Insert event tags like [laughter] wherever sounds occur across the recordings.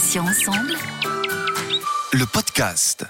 Patients ensemble. Le podcast.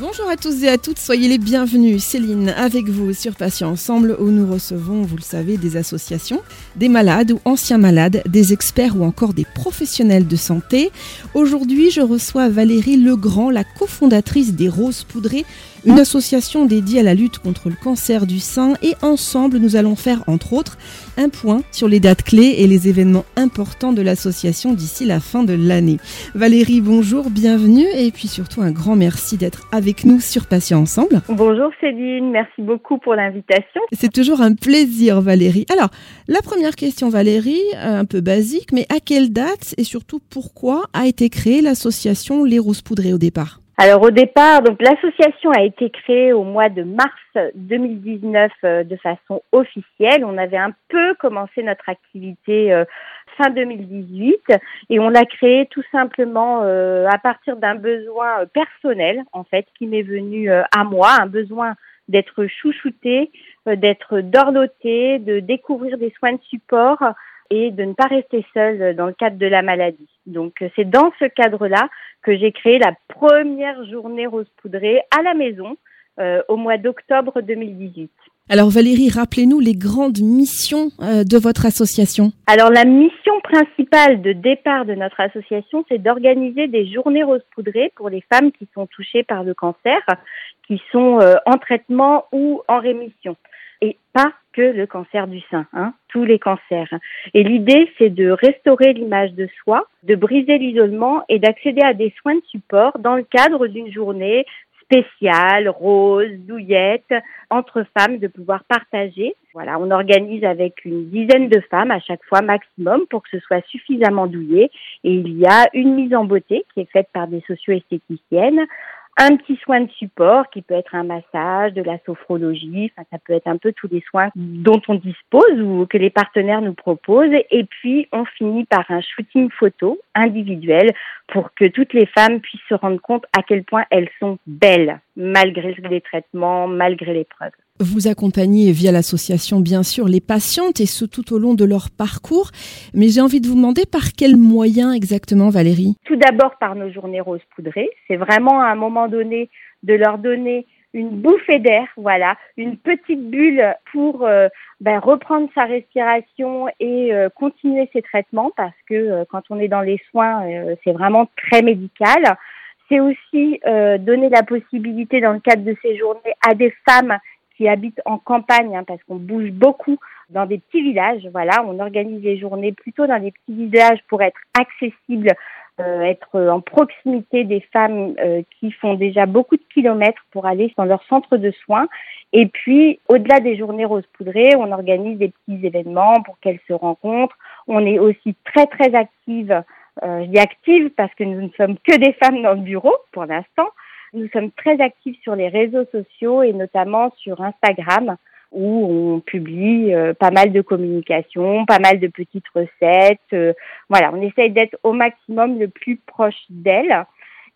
Bonjour à tous et à toutes, soyez les bienvenus. Céline avec vous sur Patients Ensemble où nous recevons, vous le savez, des associations, des malades ou anciens malades, des experts ou encore des professionnels de santé. Aujourd'hui, je reçois Valérie Legrand, la cofondatrice des Roses Poudrées, une association dédiée à la lutte contre le cancer du sein et ensemble, nous allons faire entre autres un point sur les dates clés et les événements importants de l'association d'ici la fin de l'année. Valérie, bonjour, bienvenue et puis surtout un grand merci d'être avec nous sur Patients Ensemble. Bonjour Céline, merci beaucoup pour l'invitation. C'est toujours un plaisir Valérie. Alors, la première question Valérie, un peu basique, mais à quelle date et surtout pourquoi a été créée l'association Les Roses Poudrées au départ? Alors au départ, donc l'association a été créée au mois de mars 2019 euh, de façon officielle. On avait un peu commencé notre activité euh, fin 2018 et on l'a créée tout simplement euh, à partir d'un besoin personnel en fait qui m'est venu à moi, un besoin d'être chouchouté, d'être dorloté, de découvrir des soins de support et de ne pas rester seule dans le cadre de la maladie. Donc c'est dans ce cadre-là que j'ai créé la première journée rose poudrée à la maison euh, au mois d'octobre 2018. Alors Valérie, rappelez-nous les grandes missions euh, de votre association. Alors la mission principale de départ de notre association, c'est d'organiser des journées rose poudrées pour les femmes qui sont touchées par le cancer, qui sont euh, en traitement ou en rémission et pas que le cancer du sein, hein, tous les cancers. Et l'idée, c'est de restaurer l'image de soi, de briser l'isolement et d'accéder à des soins de support dans le cadre d'une journée spéciale, rose, douillette, entre femmes, de pouvoir partager. Voilà, on organise avec une dizaine de femmes à chaque fois maximum pour que ce soit suffisamment douillé. Et il y a une mise en beauté qui est faite par des socio-esthéticiennes, un petit soin de support qui peut être un massage, de la sophrologie, enfin, ça peut être un peu tous les soins dont on dispose ou que les partenaires nous proposent. Et puis, on finit par un shooting photo individuel pour que toutes les femmes puissent se rendre compte à quel point elles sont belles, malgré les traitements, malgré l'épreuve. Vous accompagnez via l'association bien sûr les patientes et ce tout au long de leur parcours, mais j'ai envie de vous demander par quels moyens exactement Valérie Tout d'abord par nos journées roses poudrées, c'est vraiment à un moment donné de leur donner une bouffée d'air, voilà, une petite bulle pour euh, ben, reprendre sa respiration et euh, continuer ses traitements parce que euh, quand on est dans les soins, c'est vraiment très médical. C'est aussi donner la possibilité dans le cadre de ces journées à des femmes qui habitent en campagne, hein, parce qu'on bouge beaucoup dans des petits villages. Voilà, on organise les journées plutôt dans des petits villages pour être accessible, euh, être en proximité des femmes euh, qui font déjà beaucoup de kilomètres pour aller dans leur centre de soins. Et puis, au-delà des journées rose poudrées, on organise des petits événements pour qu'elles se rencontrent. On est aussi très très active. Euh, active parce que nous ne sommes que des femmes dans le bureau pour l'instant. Nous sommes très actifs sur les réseaux sociaux et notamment sur Instagram où on publie euh, pas mal de communications, pas mal de petites recettes. Euh, voilà, on essaye d'être au maximum le plus proche d'elles.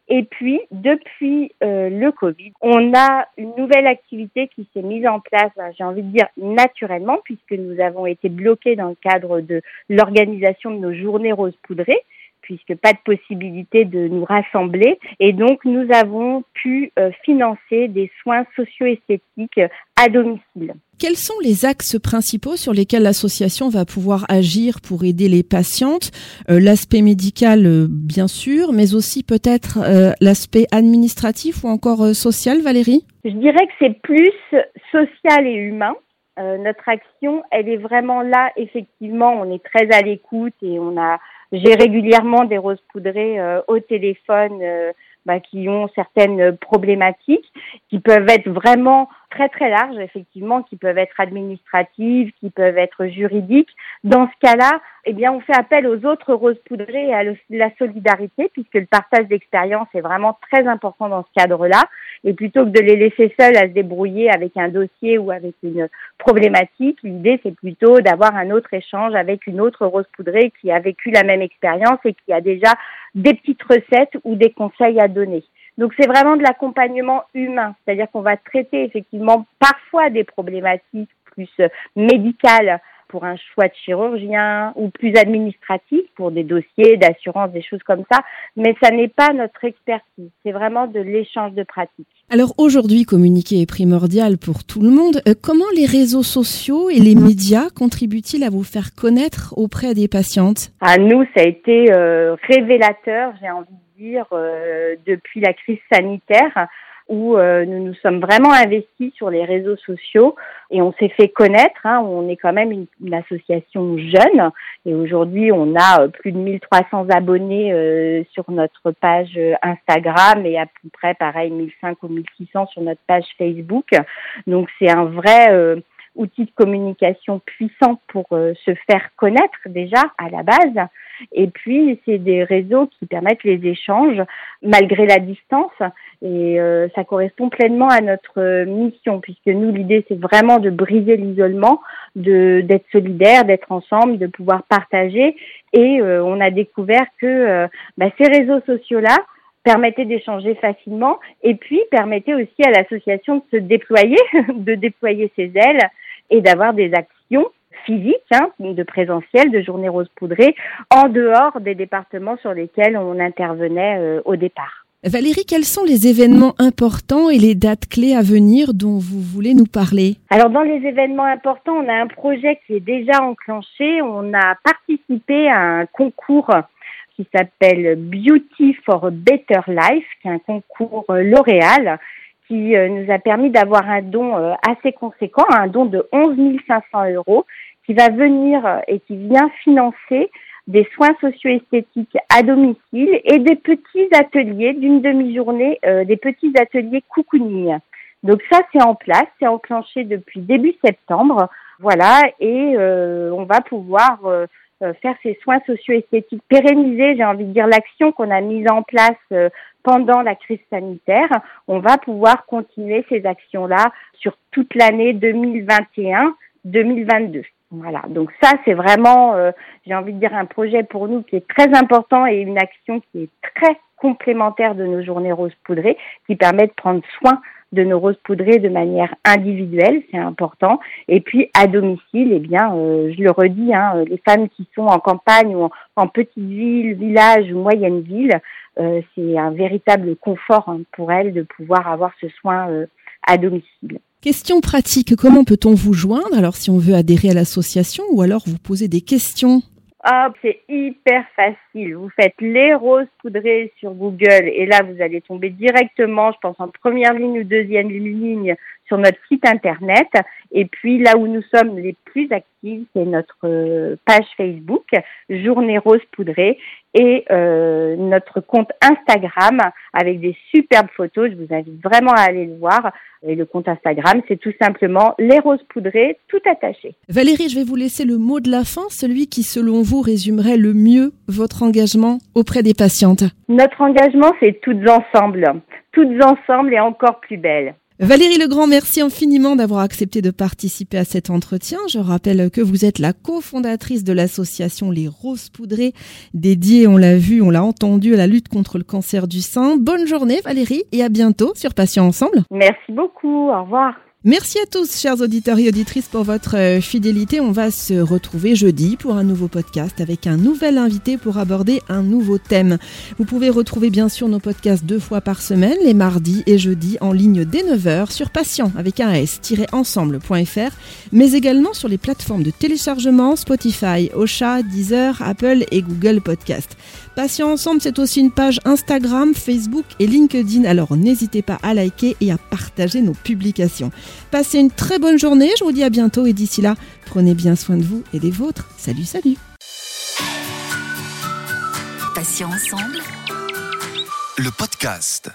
Et puis, depuis euh, le Covid, on a une nouvelle activité qui s'est mise en place, ben, j'ai envie de dire naturellement, puisque nous avons été bloqués dans le cadre de l'organisation de nos journées roses poudrées puisque pas de possibilité de nous rassembler. Et donc, nous avons pu euh, financer des soins socio-esthétiques à domicile. Quels sont les axes principaux sur lesquels l'association va pouvoir agir pour aider les patientes? Euh, L'aspect médical, euh, bien sûr, mais aussi peut-être l'aspect administratif ou encore social, Valérie? Je dirais que c'est plus social et humain. notre action, elle est vraiment là, effectivement, on est très à l'écoute et on a j'ai régulièrement des roses poudrées euh, au téléphone euh, bah, qui ont certaines problématiques, qui peuvent être vraiment très très larges, effectivement, qui peuvent être administratives, qui peuvent être juridiques. Dans ce cas-là, eh bien, on fait appel aux autres roses poudrées et à la solidarité, puisque le partage d'expérience est vraiment très important dans ce cadre-là. Et plutôt que de les laisser seuls à se débrouiller avec un dossier ou avec une problématique, l'idée c'est plutôt d'avoir un autre échange avec une autre rose poudrée qui a vécu la même expérience et qui a déjà des petites recettes ou des conseils à donner. Donc c'est vraiment de l'accompagnement humain, c'est-à-dire qu'on va traiter effectivement parfois des problématiques plus médicales pour un choix de chirurgien ou plus administratif pour des dossiers d'assurance, des choses comme ça. Mais ça n'est pas notre expertise. C'est vraiment de l'échange de pratiques. Alors aujourd'hui, communiquer est primordial pour tout le monde. Euh, comment les réseaux sociaux et les médias contribuent-ils à vous faire connaître auprès des patientes? À nous, ça a été euh, révélateur, j'ai envie de dire, euh, depuis la crise sanitaire où euh, nous nous sommes vraiment investis sur les réseaux sociaux et on s'est fait connaître. Hein, on est quand même une, association jeune et aujourd'hui on a euh, plus de 1300 abonnés euh, sur notre page Instagram et à peu près pareil 1500 ou 1600 sur notre page Facebook. Donc c'est un vrai outil de communication puissant pour se faire connaître déjà à la base. Et puis, c'est des réseaux qui permettent les échanges malgré la distance. Et euh, ça correspond pleinement à notre mission, puisque nous, l'idée, c'est vraiment de briser l'isolement, de d'être solidaire, d'être ensemble, de pouvoir partager. Et euh, on a découvert que euh, bah, ces réseaux sociaux-là permettaient d'échanger facilement et puis permettaient aussi à l'association de se déployer, [laughs] de déployer ses ailes et d'avoir des actions physique, hein, de présentiel, de journée rose poudrée, en dehors des départements sur lesquels on intervenait euh, au départ. Valérie, quels sont les événements importants et les dates clés à venir dont vous voulez nous parler? Alors dans les événements importants, on a un projet qui est déjà enclenché. On a participé à un concours qui s'appelle Beauty for a Better Life, qui est un concours euh, L'Oréal qui euh, nous a permis d'avoir un don assez conséquent, un don de 11 500 euros qui va venir euh, et qui vient financer des soins socio-esthétiques à domicile et des petits ateliers d'une demi-journée, euh, des petits ateliers cocooning. Donc ça, c'est en place, c'est enclenché depuis début septembre, voilà, et euh, on va pouvoir faire ces soins socio-esthétiques pérennisés, j'ai envie de dire l'action qu'on a mise en place pendant la crise sanitaire. On va pouvoir continuer ces actions-là sur toute l'année 2021-2022. Voilà, donc ça c'est vraiment, euh, j'ai envie de dire, un projet pour nous qui est très important et une action qui est très complémentaire de nos journées roses poudrées, qui permet de prendre soin de nos roses poudrées de manière individuelle, c'est important. Et puis à domicile, eh bien, euh, je le redis, hein, les femmes qui sont en campagne ou en, petite ville, village ou moyenne ville, euh, c'est un véritable confort hein, pour elles de pouvoir avoir ce soin à domicile. Question pratique, comment peut-on vous joindre? Alors si on veut adhérer à l'association ou alors vous poser des questions ah, c'est hyper facile. Vous faites les roses poudrées sur Google et là, vous allez tomber directement, je pense, en première ligne ou deuxième ligne sur notre site internet. Et puis là où nous sommes les plus actifs, c'est notre euh, page Facebook, Journée Rose Poudrée, et euh, notre compte Instagram avec des superbes photos. Je vous invite vraiment à aller le voir. Et le compte Instagram, c'est tout simplement les roses poudrées, tout attaché. Valérie, je vais vous laisser le mot de la fin, celui qui, selon vous, résumerait le mieux votre engagement auprès des patientes. Notre engagement, c'est toutes ensemble, toutes ensemble et encore plus belles. Valérie Legrand, merci infiniment d'avoir accepté de participer à cet entretien. Je rappelle que vous êtes la cofondatrice de l'association Les Roses Poudrées, dédiée, on l'a vu, on l'a entendu, à la lutte contre le cancer du sein. Bonne journée Valérie et à bientôt sur Patients Ensemble. Merci beaucoup, au revoir. Merci à tous, chers auditeurs et auditrices, pour votre euh, fidélité. On va se retrouver jeudi pour un nouveau podcast avec un nouvel invité pour aborder un nouveau thème. Vous pouvez retrouver bien sûr nos podcasts deux fois par semaine, les mardis et jeudis, en ligne dès 9h sur patient avec un s-ensemble.fr, mais également sur les plateformes de téléchargement Spotify, Ocha, Deezer, Apple et Google Podcast. Patient Ensemble, c'est aussi une page Instagram, Facebook et LinkedIn, alors n'hésitez pas à liker et à partager nos publications. Passez une très bonne journée, je vous dis à bientôt et d'ici là, prenez bien soin de vous et des vôtres. Salut, salut Patient Ensemble, le podcast.